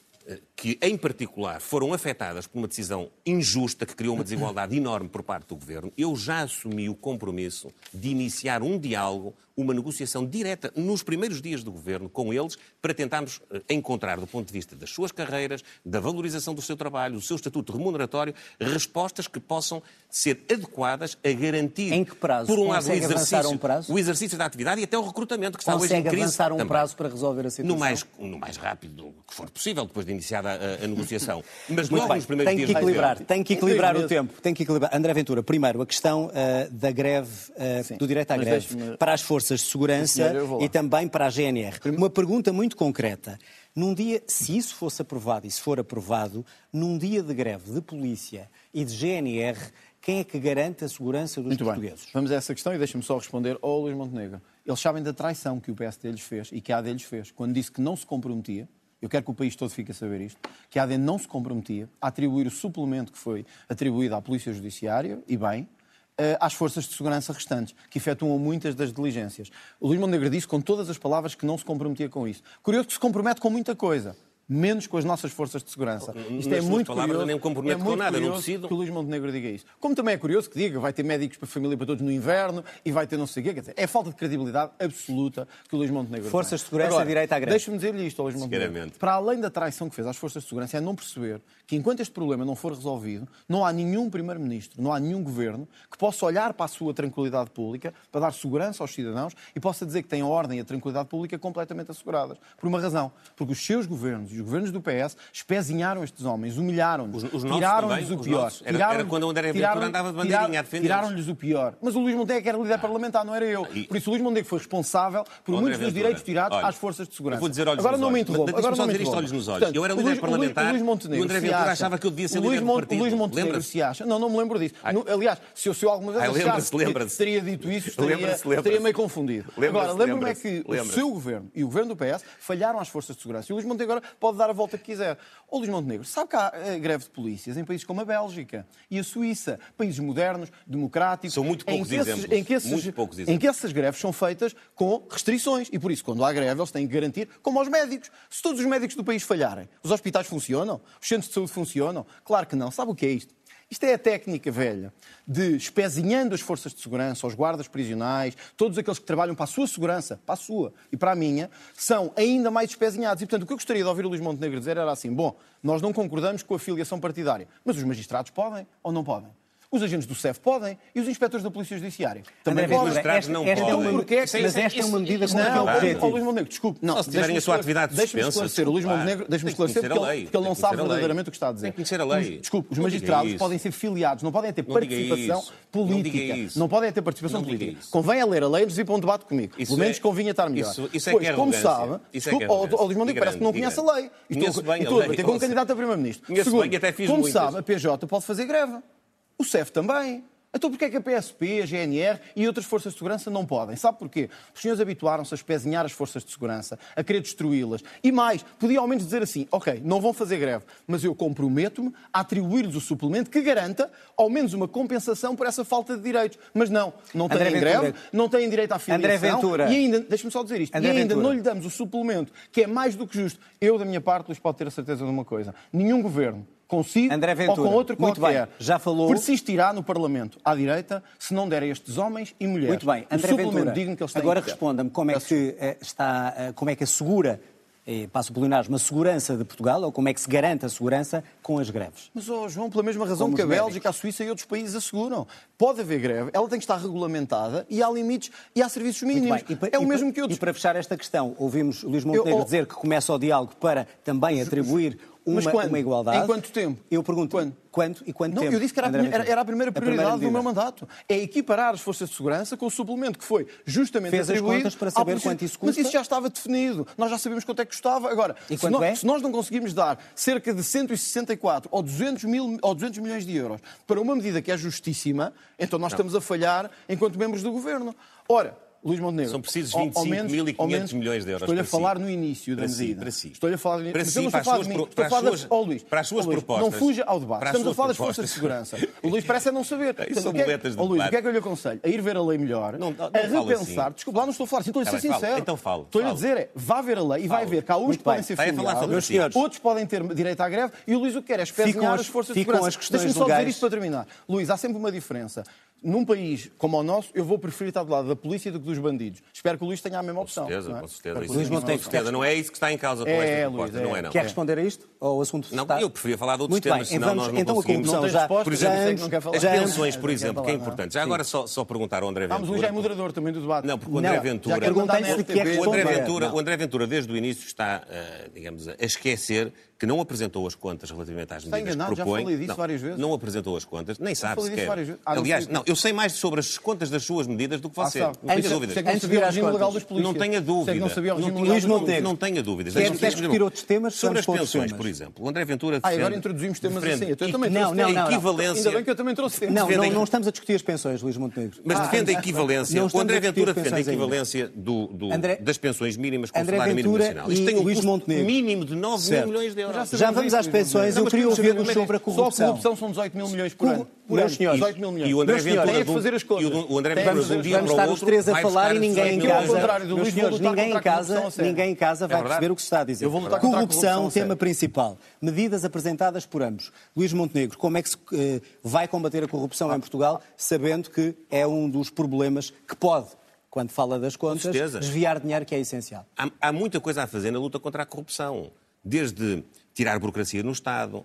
que, em particular, foram afetadas por uma decisão injusta que criou uma desigualdade enorme por parte do governo. Eu já assumi o compromisso de iniciar um diálogo, uma negociação direta nos primeiros dias do governo com eles para tentarmos eh, encontrar, do ponto de vista das suas carreiras, da valorização do seu trabalho, do seu estatuto remuneratório, respostas que possam ser adequadas a garantir, Em que prazo? por um lado, o Consegue exercício, um prazo? o exercício da atividade e até o recrutamento, que está hoje em Consegue crise. avançar um também. prazo para resolver a situação? No mais, no mais rápido que for possível, depois de iniciada a, a negociação. Mas Muito logo bem, nos primeiros tem dias que do equilibrar, governo- tem que equilibrar o tempo. Tem que equilibrar. André Ventura, primeiro, a questão ah, da greve, Sim, do direito à mas greve deixe-me- para as forças de segurança e também para a GNR. Uma pergunta muito concreta. Num dia, se isso fosse aprovado e se for aprovado, num dia de greve de polícia e de GNR, quem é que garante a segurança dos Muito bem. portugueses? Vamos a essa questão e deixa-me só responder ao Luís Montenegro. Eles sabem da traição que o PSD lhes fez e que a AD lhes fez. Quando disse que não se comprometia, eu quero que o país todo fique a saber isto, que a AD não se comprometia a atribuir o suplemento que foi atribuído à Polícia Judiciária, e bem, às forças de segurança restantes, que efetuam muitas das diligências. O Luís Montenegro disse com todas as palavras que não se comprometia com isso. Curioso que se compromete com muita coisa. Menos com as nossas forças de segurança. Isto é Nas muito palavras, curioso. nem me comprometo é com muito nada, não curioso decido. que o Luís Montenegro diga isso. Como também é curioso que diga vai ter médicos para a família para todos no inverno e vai ter não sei o quê. Quer dizer, é falta de credibilidade absoluta que o Luís Montenegro Forças de segurança Agora, direito à greve. Deixa-me dizer-lhe isto, ao Luís Montenegro. Para além da traição que fez às forças de segurança, é não perceber que enquanto este problema não for resolvido, não há nenhum primeiro-ministro, não há nenhum governo que possa olhar para a sua tranquilidade pública, para dar segurança aos cidadãos e possa dizer que tem a ordem e a tranquilidade pública completamente asseguradas. Por uma razão. Porque os seus governos e os governos do PS espezinharam estes homens, humilharam-nos, tiraram-lhes o pior. Era- Tiraram- era quando o André Ventura andava de bandeirinha tiraram- a defendê-los. Tiraram-lhes o pior. Mas o Luís Montenegro era líder parlamentar, não era eu. E- Por isso o Luís Montenegro foi responsável por muitos dos direitos tirados olha, às forças de segurança. Vou dizer olhos Agora nos não me interrompa. Mas Agora só não me isto interrompa. olhos nos olhos. Portanto, Eu era líder Luís- o Luís- parlamentar o Luís e o Montenegro André Ventura acha- achava que eu devia ser líder do partido. O Luís Montenegro se acha... Não, não me lembro disso. Aliás, se eu, alguma vez achasse teria dito isso, estaria, meio confundido. Agora, lembro-me é que o seu governo e o governo do PS falharam às forças de segurança. E o Luís Montenegro agora pode dar a volta que quiser. O Luís Montenegro, sabe que há eh, greve de polícias em países como a Bélgica e a Suíça, países modernos, democráticos, São muito em poucos que esses- exemplos. em que esses- Muito poucos em exemplos. que essas greves são feitas com restrições. E por isso, quando há greve, eles têm que garantir, como aos médicos. Se todos os médicos do país falharem, os hospitais funcionam? Os centros de saúde funcionam? Claro que não. Sabe o que é isto? Isto é a técnica velha de espezinhando as forças de segurança, os guardas prisionais, todos aqueles que trabalham para a sua segurança, para a sua e para a minha, são ainda mais espezinhados. E, portanto, o que eu gostaria de ouvir o Luís Montenegro dizer era assim: bom, nós não concordamos com a filiação partidária, mas os magistrados podem ou não podem? Os agentes do CEF podem e os inspectores da Polícia Judiciária também André podem. Esta, não esta é podem. uma, Porque é que- mas esta é uma medida isso com não que é é Não, ó, objetivo. ó, Luís Montenegro, desculpe. Não, se tiverem a sua atividade Deixe-me suspensa, esclarecer. O Luís. Montenegro, deixe-me esclarecer porque, ele, lei. porque ele não sabe verdadeiramente o que está a dizer. Tem que conhecer a lei. Os- Desculpe, os magistrados podem ser filiados, não podem ter Não participação política. Não podem ter participação Não política. Convém a ler a lei antes de ir para um debate comigo. Isso Pelo menos é- convinha estar melhor. isso- isso é Pois, que é como sabe, é desculpe, é arrogância. Luís Montenegro E parece que não conhece e a lei. E estou- e a debater com ouça. candidato a Primeiro-Ministro. Segundo, e como sabe, a PJ pode fazer greve. O CEF também. Então porquê é que a PSP, a GNR e outras forças de segurança não podem? Sabe porquê? Os senhores habituaram-se a espezinhar as forças de segurança, a querer destruí-las. E mais, podia ao menos dizer assim, ok, não vão fazer greve, mas eu comprometo-me a atribuir-lhes o suplemento que garanta ao menos uma compensação por essa falta de direitos. Mas não, não André têm Ventura. greve, não têm direito à filiação. André Ventura. E ainda, deixa-me só dizer isto, André e ainda Ventura. não lhe damos o suplemento, que é mais do que justo. Eu, da minha parte, Luís, pode ter a certeza de uma coisa. Nenhum governo, consigo André ou Ventura, com outro muito qualquer, bem, já falou- persistirá no Parlamento à direita se não der a estes homens e mulheres Muito bem, André Ventura, digno que eles têm agora responda-me como é que eh, está, eh, como é que assegura, eh, passo por uma segurança de Portugal, ou como é que se garante a segurança com as greves? Mas, oh, João, pela mesma razão Como que a Bélgica, a Suíça e outros países asseguram. Pode haver greve, ela tem que estar regulamentada e há limites e há serviços Muito mínimos. é o mesmo que outros. E para fechar esta questão, ouvimos Luís Montenegro Eu- oh- dizer que começa o diálogo para também atribuir uma, Mas quando? uma igualdade. Em quanto tempo? Eu pergunto Quando? quando e quanto Não, tempo? eu disse que era a, primeira- era a primeira prioridade do medida. meu mandato. É equiparar as forças de segurança com o suplemento que foi justamente Fez as atribuído contas para saber quanto isso Mas custa? isso já estava definido. Nós já sabemos quanto é que custava. Agora, E se, quanto nós, é? se nós não conseguimos dar cerca de 164 ou 200, mil, ou 200 milhões de euros para uma medida que é justíssima, então nós estamos a falhar enquanto membros do governo. Ora, Luís Montenegro. São precisos ao- ao 25.500 menos- ao menos milhões de euros Estou-lhe a para si. falar no início da Para si, medida. para si. Estou-lhe a falar no Para Mas si, para falar de para falar Ó, Luís, para as suas Luís, propostas. Não fuja ao debate. Para Estamos a falar das forças de segurança. O Luís parece não saber. São o que é- de ó, Luís, o que é que eu lhe aconselho? A ir ver a lei melhor, Não, não, não a repensar. assim. Desculpa, lá não estou a falar assim, estou a ser bem, sincero. Então fala, Estou-lhe a dizer é, vá ver a lei e vai ver que há uns que podem ser falar filiados, outros podem ter direito à greve e o Luís o que quer é espezinhar as- as forças de segurança. Deixa-me só dizer isto para terminar. Luís, há sempre uma diferença. Num país como o nosso, eu vou preferir estar do lado da polícia do que dos bandidos. Espero que o Luís tenha a mesma Com opção. certeza, não é? com certeza. Espero que Isso o Luís com Montenegro, certeza. Não é isso que está em causa com É, esta Luís, proposta, é. não é não. Quer responder a isto? Ou o assunto Não, está... eu preferia falar de outros Muito temas, bem, senão vamos, nós não então a conseguimos. corrupção Não tem já, resposta, por já exemplo, ambos- não quer falar. As já pensões, por exemplo, que é falar, não é? importante. Já agora só, só perguntar ao André Vamos, Ventura. Luís já é moderador também do debate. Não, porque o André Não, Ventura. já O André. Ventura, Não. o André Ventura, desde o início, está, eh, digamos, a esquecer que não apresentou as contas relativamente às Está medidas enganado, que já propõe. falei disso não, várias vezes. Não apresentou as contas, nem sabe sequer. Ah, Aliás, não, eu sei mais sobre as contas das suas medidas do que Ah, você. sabe. não tenha Antes- dúvidas. não sabia o regime legal dos polícias. Não tenha dúvida. Sei que não sabia o regime Não legal dos polícias. Não tenha dúvidas. Quer- discutir outros temas? Sobre as pensões, temas. por exemplo. O André Ventura Ah, e agora defende- introduzimos temas defende assim. Eu também Não, trouxe não, não, não. equivalência. Ainda bem que eu também trouxe temas. Não, não, estamos a discutir as pensões, Luís Montenegro. Mas Ah, defende a equivalência. O André Ventura defende a equivalência das pensões mínimas com o André salário mínimo Ventura nacional. e Isto tem um custo mínimo de 9 Certo. mil milhões de euros. Já vamos às pensões. Eu queria ouvir-vos sobre a Só corrupção. a corrupção são 18 mil milhões por ano. Por Meus ano. senhores. 18 mil milhões. E o André Ventura, fazer as contas. e o- o André Ventura, de um dia Vamos para o estar os outro, três a vai falar buscar e ninguém em 18 Que ao milhões de casa, meus senhores, ninguém em casa, ninguém em casa vai perceber o que se está a dizer. Corrupção tema principal. Medidas apresentadas por ambos. Luís Montenegro, como é que se eh, vai combater a corrupção em Portugal, sabendo que é um dos problemas que pode, quando fala das contas, desviar dinheiro que é essencial. Há, há muita coisa a fazer na luta contra a corrupção. Desde tirar burocracia no Estado,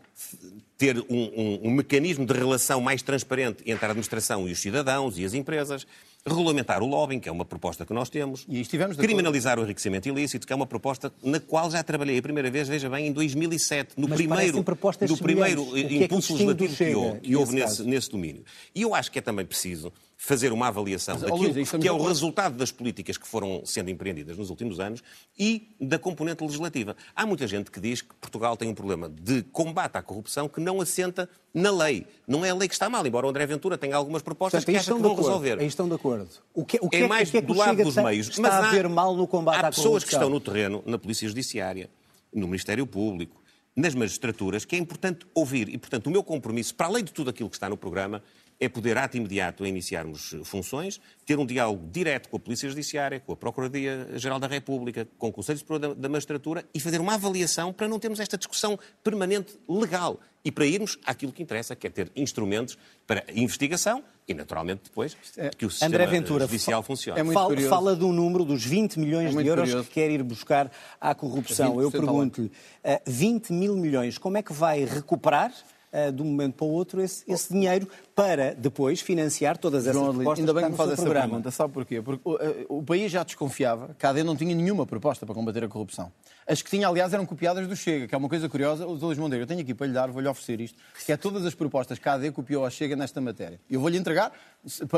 ter um, um- um mecanismo de relação mais transparente entre a administração e os cidadãos e as empresas, regulamentar o lobbying, que é uma proposta que nós temos, E de acordo. criminalizar o enriquecimento ilícito, que é uma proposta na qual já trabalhei a primeira vez, veja bem, em 2007, no Mas primeiro, no primeiro semelhantes. O que é que impulso legislativo que houve, que houve nesse nesse domínio. E eu acho que é também preciso fazer uma avaliação Mas, daquilo Luís, que é o resultado das políticas que foram sendo empreendidas nos últimos anos e da componente legislativa. Há muita gente que diz que Portugal tem um problema de combate à corrupção que não assenta na lei. Não é a lei que está mal, embora o André Ventura tenha algumas propostas Portanto, que acha que vão acordo. resolver. Aí estão de acordo. O que, o que É mais o que é que do lado dos meios. Está mas a há- ver mal no combate há à corrupção. pessoas que estão no terreno, na Polícia Judiciária, no Ministério Público, nas magistraturas, que é importante ouvir. E, portanto, o meu compromisso, para além de tudo aquilo que está no programa, é poder, ato imediato, a iniciarmos eh, funções, ter um diálogo direto com a Polícia Judiciária, com a Procuradoria-Geral da República, com o Conselho Superior da, Magistratura e fazer uma avaliação para não termos esta discussão permanente legal e para irmos àquilo que interessa, que é ter instrumentos para investigação e, naturalmente, depois que o sistema André Ventura, judicial funcione. É fala, curioso. fala do número dos 20 milhões É de euros curioso. que quer ir buscar à corrupção. 20% Eu pergunto-lhe, eh, 20 mil milhões, como é que vai recuperar eh, de um momento para o outro esse, esse dinheiro para depois financiar todas essas João propostas ainda bem que que me faz essa programa? pergunta. Sabe porquê? Porque o, eh, o país já desconfiava que a AD não tinha nenhuma proposta para combater a corrupção. As que tinha, aliás, eram copiadas do Chega, que é uma coisa curiosa. O. Luís Monteiro, eu tenho aqui para lhe dar, vou-lhe oferecer isto, que é todas as propostas que a AD copiou ao Chega nesta matéria. Eu vou-lhe entregar,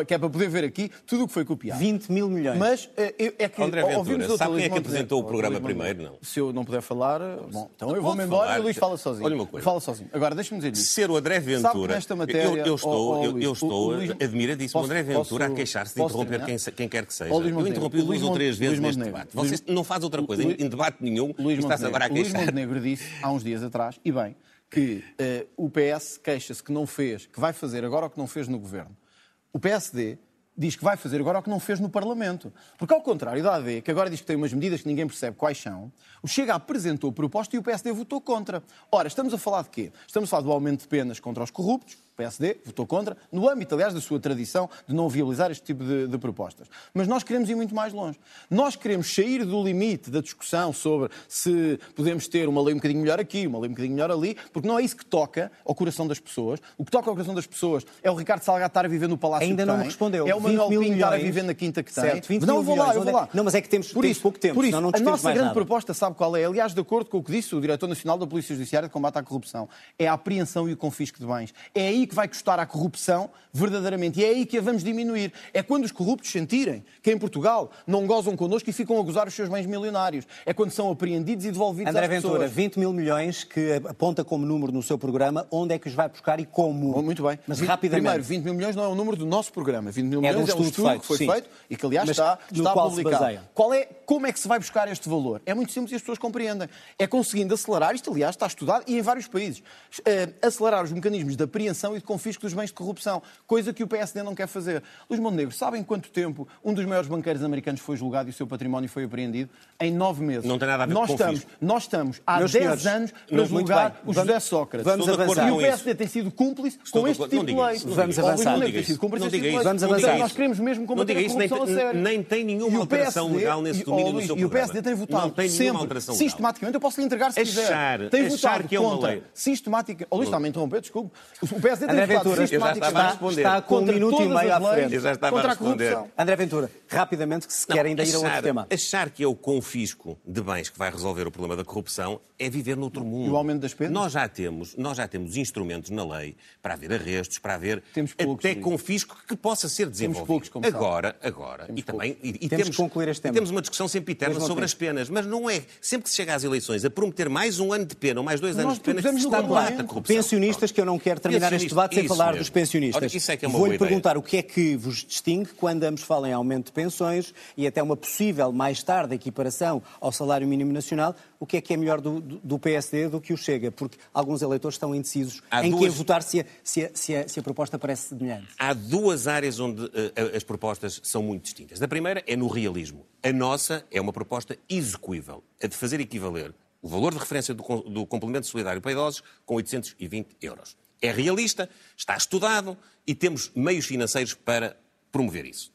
que é para poder ver aqui tudo o que foi copiado. 20 mil milhões. Mas eu- é que André Ventura, ouvimos o sabe quem é que apresentou o programa primeiro? Não. Se eu não puder falar, bom, então eu vou-me embora falar. e o Luís fala sozinho. Olha uma coisa. Fala sozinho. Agora, deixa-me dizer isto. Ser o André Sabe que Ventura. nesta matéria, eu, eu estou, estou, eu, Luís, eu estou o Luís- admiradíssimo. O Posso- André Ventura posso- a queixar-se de interromper quem, quem quer que seja. Luís eu interrompi Luís duas ou três vezes Luís neste debate. Vocês Luís- não fazem outra coisa Luís- em debate nenhum Luís e está-se agora a Montenegro, Luís queixar. Montenegro disse há uns dias atrás, e bem, que eh, o PS queixa-se que não fez, que vai fazer agora o que não fez no governo. O PSD diz que vai fazer agora o que não fez no Parlamento. Porque, ao contrário da AD, que agora diz que tem umas medidas que ninguém percebe quais são, o Chega apresentou proposta e o PSD votou contra. Ora, estamos a falar de quê? Estamos a falar do aumento de penas contra os corruptos, o PSD votou contra, no âmbito, aliás, da sua tradição de não viabilizar este tipo de, de propostas. Mas nós queremos ir muito mais longe. Nós queremos sair do limite da discussão sobre se podemos ter uma lei um bocadinho melhor aqui, uma lei um bocadinho melhor ali, porque não é isso que toca ao coração das pessoas. O que toca ao coração das pessoas é o Ricardo Salgado estar a viver no Palácio Ainda não me respondeu. É o 20 Manuel Pinho estar a viver na quinta que tem. Certo, 20 não, mil vou lá, eu vou é- lá. Não, mas é que temos- por isso, pouco tempo, Por isso, senão não a nossa grande nada. proposta, sabe qual é? Aliás, de acordo com o que disse o diretor nacional da Polícia Judiciária de Combate à Corrupção, é a apreensão e o confisco de bens. É aí que vai custar a corrupção verdadeiramente. E é aí que a vamos diminuir. É quando os corruptos sentirem que em Portugal não gozam connosco e ficam a gozar os seus bens milionários. É quando são apreendidos e devolvidos André às Ventura, pessoas. 20 mil milhões que aponta como número no seu programa, onde é que os vai buscar e como? Bom, Muito bem. Mas Vi- rapidamente. Primeiro, 20 mil milhões não é o número do nosso programa. 20 mil É de um milhões é um estudo estudo feito, que foi sim. feito e que, aliás, Mas está, está publicado. Qual é, como é que se vai buscar este valor? É muito simples e as pessoas compreendem. É conseguindo acelerar, isto, aliás, está estudado e em vários países, eh, acelerar os mecanismos de apreensão e de confisco dos bens de corrupção, coisa que o PSD não quer fazer. Luís Montenegro, sabem quanto tempo um dos maiores banqueiros americanos foi julgado e o seu património foi apreendido? Em nove meses. Não tem nada a ver nós com estamos, confisco. Nós estamos há Meus 10 senhores, anos para julgar bem. o Vamos- José Sócrates. vamos Estou de acordo avançar. E o. PSD tem sido cúmplice Estou com este tipo de lei. Vamos avançar. Não diga tem sido isso. Não diga tipo. Vamos diga avançar. Nós queremos mesmo combater a isso, nem, corrupção a tem- sério. nem tem nenhuma alteração legal nesse domínio do seu E o. PSD tem votado sempre, sistematicamente, eu posso lhe entregar se Achar- quiser. Tem votado é contra, sistematicamente... Oh, Luís, está-me a interromper, desculpe. O PSD tem André Ventura, eu já estava a sistematicamente responder. está com um contra minuto e meio à frente. Eu já estava a contra a responder. corrupção. André Ventura, rapidamente, que se Não, querem ainda ir a outro achar- tema. Achar que é o confisco de bens que vai resolver o problema da corrupção é viver noutro mundo. E o aumento das penas? Nós já temos, nós já temos instrumentos na lei para haver arrestos, para haver Temos poucos, até confisco que possa ser desenvolvido. poucos, como agora, agora, Temos e também e, e Temos temos que concluir este tema. e temos uma discussão sempre eterna sobre Montenegro. as penas, mas não é sempre que se chega às eleições a prometer mais um ano de pena ou mais dois Nós anos de pena que se combate a corrupção. Pensionistas, que eu não quero terminar este Pensionista- debate sem falar mesmo. dos pensionistas. É é Vou-lhe perguntar o que é que vos distingue quando ambos falam em aumento de pensões e até uma possível, mais tarde, equiparação ao salário mínimo nacional. O que é que é melhor do, do- PSD do que o Chega? Porque alguns eleitores estão indecisos Há em que duas- votar se a, se, a, se, a, se a proposta parece semelhante. Há duas áreas onde eh, as propostas são muito distintas. A primeira é no realismo. A nossa é uma proposta execuível, a de fazer equivaler o valor de referência do, do complemento solidário para idosos com 820 euros. É realista, está estudado e temos meios financeiros para promover isso.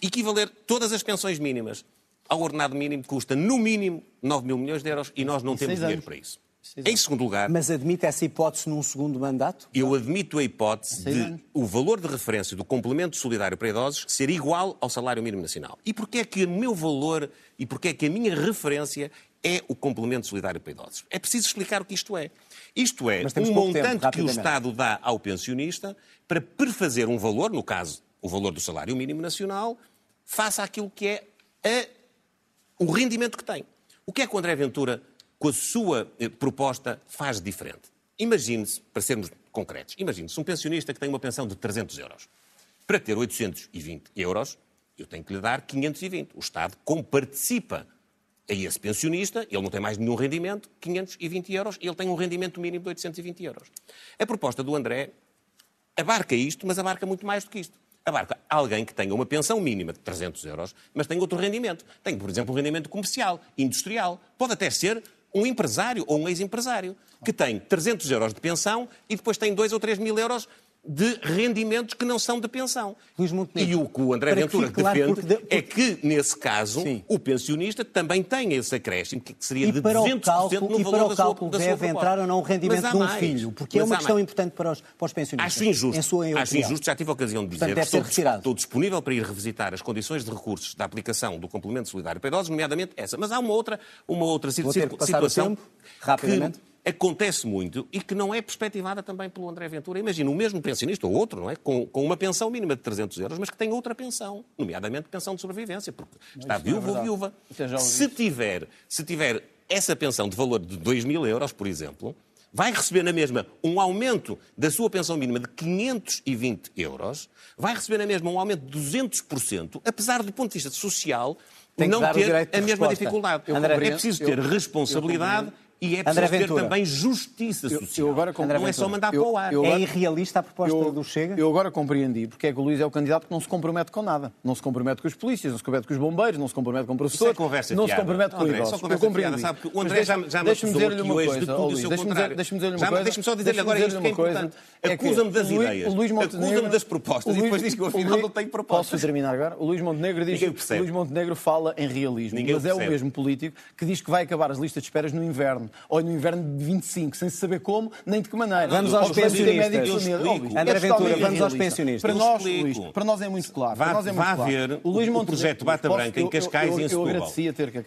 Equivaler todas as pensões mínimas ao ordenado mínimo custa, no mínimo, 9 mil milhões de euros e nós não Em temos dinheiro para isso. Em segundo lugar, Mas admite essa hipótese num segundo mandato? eu admito a hipótese de o valor de referência do complemento solidário para idosos ser igual ao salário mínimo nacional. E porquê é que o meu valor e porquê é que a minha referência é o complemento solidário para idosos? É preciso explicar o que isto é. Isto é um pouco tempo, montante que o. Estado dá ao pensionista para prefazer um valor, no caso, o valor do salário mínimo nacional, face àquilo que é a o rendimento que tem. O que é que o André Ventura, com a sua eh, proposta, faz diferente? Imagine-se, para sermos concretos, imagine-se um pensionista que tem uma pensão de 300 euros. Para ter 820 euros, eu tenho que lhe dar 520. O Estado comparticipa a esse pensionista, ele não tem mais nenhum rendimento, 520 euros, e ele tem um rendimento mínimo de 820 euros. A proposta do André abarca isto, mas abarca muito mais do que isto. Abarca alguém que tenha uma pensão mínima de 300 euros, mas tem outro rendimento. Tem, por exemplo, um rendimento comercial, industrial. Pode até ser um empresário ou um ex-empresário que tem 300 euros de pensão e depois tem 2 ou 3 mil euros de rendimentos que não são de pensão. Luís Montenegro, e o que o André que Ventura fique claro, defende porque de- é que, nesse caso, Sim. o pensionista também tem esse acréscimo, que seria E de para 200% o cálculo, no e valor para o da sua, cálculo da sua deve entrar ou não o rendimento de um mais. filho, porque é Mas uma há questão mais. importante para os, para os pensionistas. Acho injusto. Sua Acho injusto. Já tive a ocasião de dizer Portanto, deve estou, estou disponível para ir revisitar as condições de recursos da aplicação do complemento solidário para idosos, nomeadamente essa. Mas há uma outra, uma outra Vou que o situação tempo, rapidamente. que acontece muito e que não é perspectivada também pelo André Ventura. Imagina, o mesmo pensionista ou outro, não é? Com, com uma pensão mínima de 300 euros, mas que tem outra pensão, nomeadamente pensão de sobrevivência, porque está viúvo é ou viúva. Se tiver, se tiver essa pensão de valor de 2 mil euros, por exemplo, vai receber na mesma um aumento da sua pensão mínima de 520 euros, vai receber na mesma um aumento de 200%, apesar do ponto de vista social, não ter a mesma dificuldade. É preciso ter eu, responsabilidade eu e é preciso ter também justiça social. Eu, eu agora, não é só mandar eu, para o ar. Eu, agora, é irrealista a proposta eu, do Chega? Eu agora compreendi porque é que o Luís é o candidato que não se compromete com nada. Não se compromete com os polícias, não se compromete com os bombeiros, não se compromete com o professor. É conversa não fiada. se compromete com o idosos. Eu compreendi. Fiada, o André deixa, já, já me dizer-lhe uma coisa, de tudo Luís, deixa-me dizer, deixa dizer-lhe uma coisa. Deixa-me só dizer-lhe agora dizer isto que é importante. É acusa-me das ideias, acusa-me das propostas e depois diz que afinal não tenho propostas. Posso terminar agora? O Luís Montenegro diz que Luís Montenegro fala em realismo, mas é o mesmo político que diz que vai acabar as listas de esperas no inverno inverno, ou no inverno de 25, sem se saber como, nem de que maneira. Vamos aos pensionistas. André Ventura, vamos aos pensionistas. Para nós, Luís, para nós é muito claro. Vá, para nós é muito vá claro. ver o, Luís Montenegro, o projeto Bata Branca em Cascais e em Setúbal. Eu agradecia ter que, eh,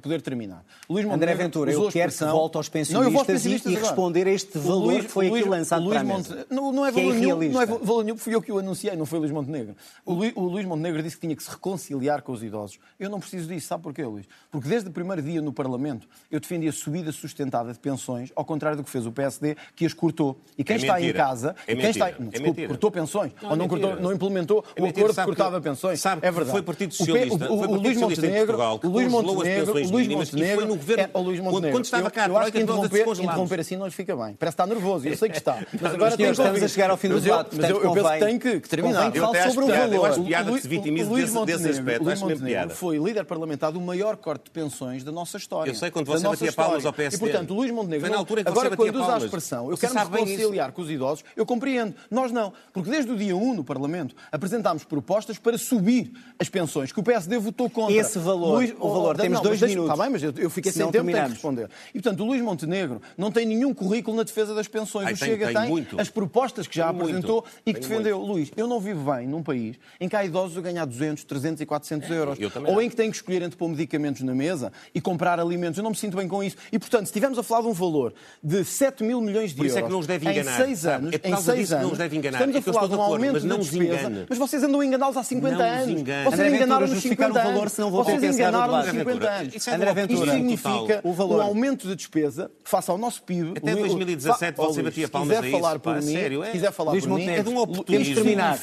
poder terminar. Luís André Ventura, eu quero que volte aos pensionistas, e, responder a este valor que foi aqui lançado para Monte... não, não, é, é valor nenhum, não é fui eu que o anunciei, não foi o Luís Montenegro. O, o Luís Montenegro disse que tinha que se reconciliar com os idosos. Eu não preciso disso, sabe porquê, Luís? Porque desde o primeiro dia no Parlamento eu defendi a subida vida sustentada de pensões, ao contrário do que fez o PSD, que as cortou. E quem é está mentira. em casa, é quem está, é desculpe, é cortou pensões, não, ou é não, cortou, não implementou é o acordo que cortava que, pensões. Sabe é verdade. Foi Partido Socialista, o, o, o, o Luís Montenegro, Portugal, o Luís Montenegro, o Luís Montenegro, no governo, o Luís Montenegro. Quando estava cá, eu, eu acho que interromper, interromper assim não lhe fica bem. Parece que está nervoso, eu sei que está. Mas agora estamos a chegar ao fim do debate, mas eu penso que tem que terminar. Eu falo sobre o valor. Eu acho piada que se vitimiza desse aspecto. Luís Montenegro foi líder parlamentar do maior corte de pensões da nossa história. Eu sei quando você batia palmas ao PSD. E, portanto, Luís Montenegro... Foi na altura em que agora, quando usa a expressão, eu quero me reconciliar com os idosos, eu compreendo. Nós não. Porque desde o dia 1 no Parlamento apresentámos propostas para subir as pensões, que o PSD votou contra. Esse valor, Luís, o valor, oh, temos não, dois minutos. Está bem, mas eu, eu fiquei sem tempo, tenho que responder. E, portanto, o Luís Montenegro não tem nenhum currículo na defesa das pensões. Ai, o tem, Chega tem, tem muito. as propostas que já apresentou e que defendeu. Muito. Luís, eu não vivo bem num país em que há idosos a ganhar 200, 300 e 400 é, euros. Ou em que têm que escolher entre pôr medicamentos na mesa e comprar alimentos. Eu não me sinto bem com isso. E, portanto, se estivermos a falar de um valor de 7 mil milhões de euros é que não em 6 anos, é em seis anos não os deve enganar. estamos é a falar de um aumento de despesa, mas vocês andam a enganá-los há 50 não anos. Vocês enganaram-nos 50 anos. Vocês enganaram-nos 50 anos. Isto significa o valor. um aumento de despesa face ao nosso PIB. Até 2017 você batia palmas a falar por mim, quiser falar Luís por mim, é de um oportunismo. terminar.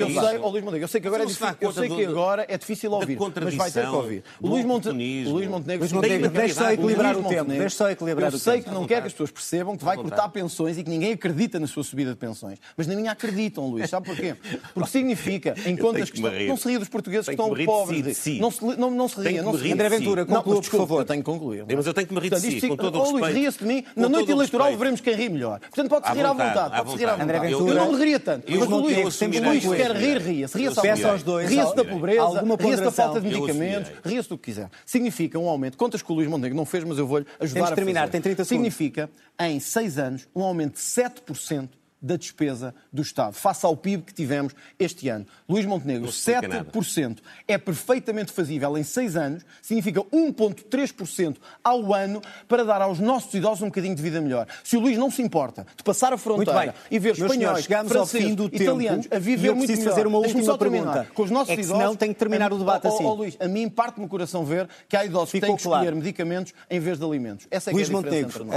Eu sei, oh, Luís Montenegro, eu sei que agora é difícil, eu sei que agora é difícil ouvir, mas vai ter que ouvir. O Luís Montenegro, Luís Montenegro, deixa equilibrar o tempo. Deixa só equilibrar eu sei que não quero que as pessoas percebam que vai cortar pensões e que ninguém acredita na sua subida de pensões. Mas na minha acreditam, Luís. Sabe porquê? Porque significa, em contas que, que estão... Não se ria dos portugueses que, que estão pobres. De si. Não, se, não, não se ria. Não se... André Ventura, si. conclua, por favor. Eu tenho que concluir. Mas eu tenho que me rir de si, com todo o oh, respeito. Luís, ria-se de mim. Na noite eleitoral veremos quem ri melhor. Portanto, pode-se rir à vontade. Pode-se rir à vontade. Eu não me riria tanto. Mas o Luís, se Luís quer rir, ria-se. Ria-se aos dois. Ria-se da pobreza, ria-se da falta de medicamentos, ria-se do que quiser. Significa um aumento. Contas que o Luís Montenegro não fez, mas eu vou-lhe ajudar Temos a terminar, tem 30 segundos. Significa, em seis anos, um aumento de 7% da despesa do Estado, face ao PIB que tivemos este ano. Luís Montenegro, 7% é perfeitamente fazível em seis anos, significa 1,3% ao ano para dar aos nossos idosos um bocadinho de vida melhor. Se o Luís não se importa de passar a fronteira e ver os espanhóis, senhores, franceses, italianos tempo, a viver eu muito preciso melhor. fazer uma última pergunta. Com os nossos é que idosos, senão tem que terminar o debate assim. Ó, Luís, a mim parte-me o coração ver que há idosos Ficou que têm que claro. escolher medicamentos em vez de alimentos. Essa é Luís é a Montenegro, uh,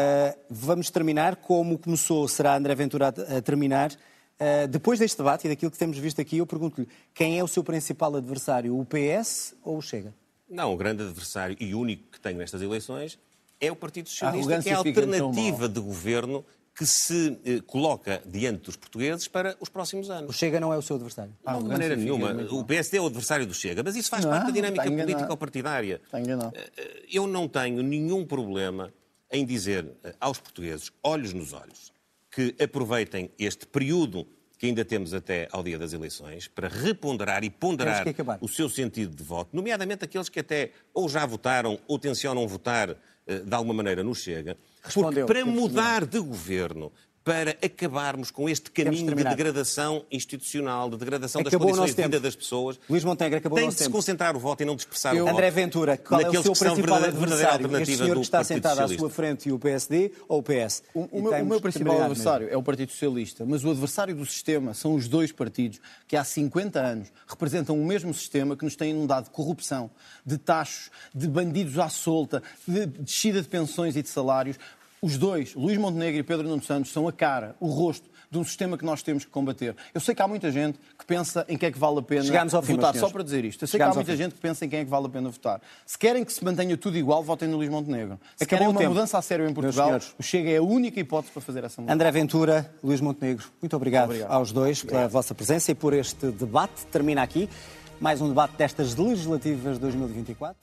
vamos terminar como começou, será André Ventura a terminar, uh, depois deste debate e daquilo que temos visto aqui, eu pergunto-lhe quem é o seu principal adversário, o PS ou o Chega? Não, o grande adversário e único que tenho nestas eleições é o Partido ah, Socialista, que é a alternativa de governo que se eh, coloca diante dos portugueses para os próximos anos. O Chega não é o seu adversário. Não, de maneira nenhuma. O PSD é o adversário do Chega, mas isso faz não, parte da dinâmica política ou partidária. Não. Eh, eh, eu não tenho nenhum problema em dizer aos portugueses, olhos nos olhos, que aproveitem este período que ainda temos até ao dia das eleições, para reponderar e ponderar o seu sentido de voto, nomeadamente aqueles que até ou já votaram ou tencionam votar eh, de alguma maneira não Chega, Respondeu, porque para mudar de governo, para acabarmos com este caminho de degradação institucional, de degradação acabou das condições de vida das pessoas. Luís Montenegro, acabou Tem de se tempo. concentrar o voto e não dispersar Eu... o voto. André Ventura, qual é o seu principal adversário? Este senhor que está Partido sentado Socialista. à sua frente e o PSD ou o PS? O, o, meu, o meu, principal adversário mesmo. é o Partido Socialista, mas o adversário do sistema são os dois partidos que há 50 anos representam o mesmo sistema que nos tem inundado de corrupção, de taxos, de bandidos à solta, de descida de pensões e de salários, os dois, Luís Montenegro e Pedro Nuno Santos, são a cara, o rosto de um sistema que nós temos que combater. Eu sei que há muita gente que pensa em quem é que vale a pena ao fim, votar. Só para dizer isto. Eu sei Chegámos que há muita gente que pensa em quem é que vale a pena votar. Se querem que se mantenha tudo igual, votem no Luís Montenegro. Se Acabou querem uma tempo. mudança a sério em Portugal, o Chega é a única hipótese para fazer essa mudança. André Ventura, Luís Montenegro, muito obrigado, Obrigado. aos dois pela vossa presença e por este debate. Termina aqui mais um debate destas legislativas 2024.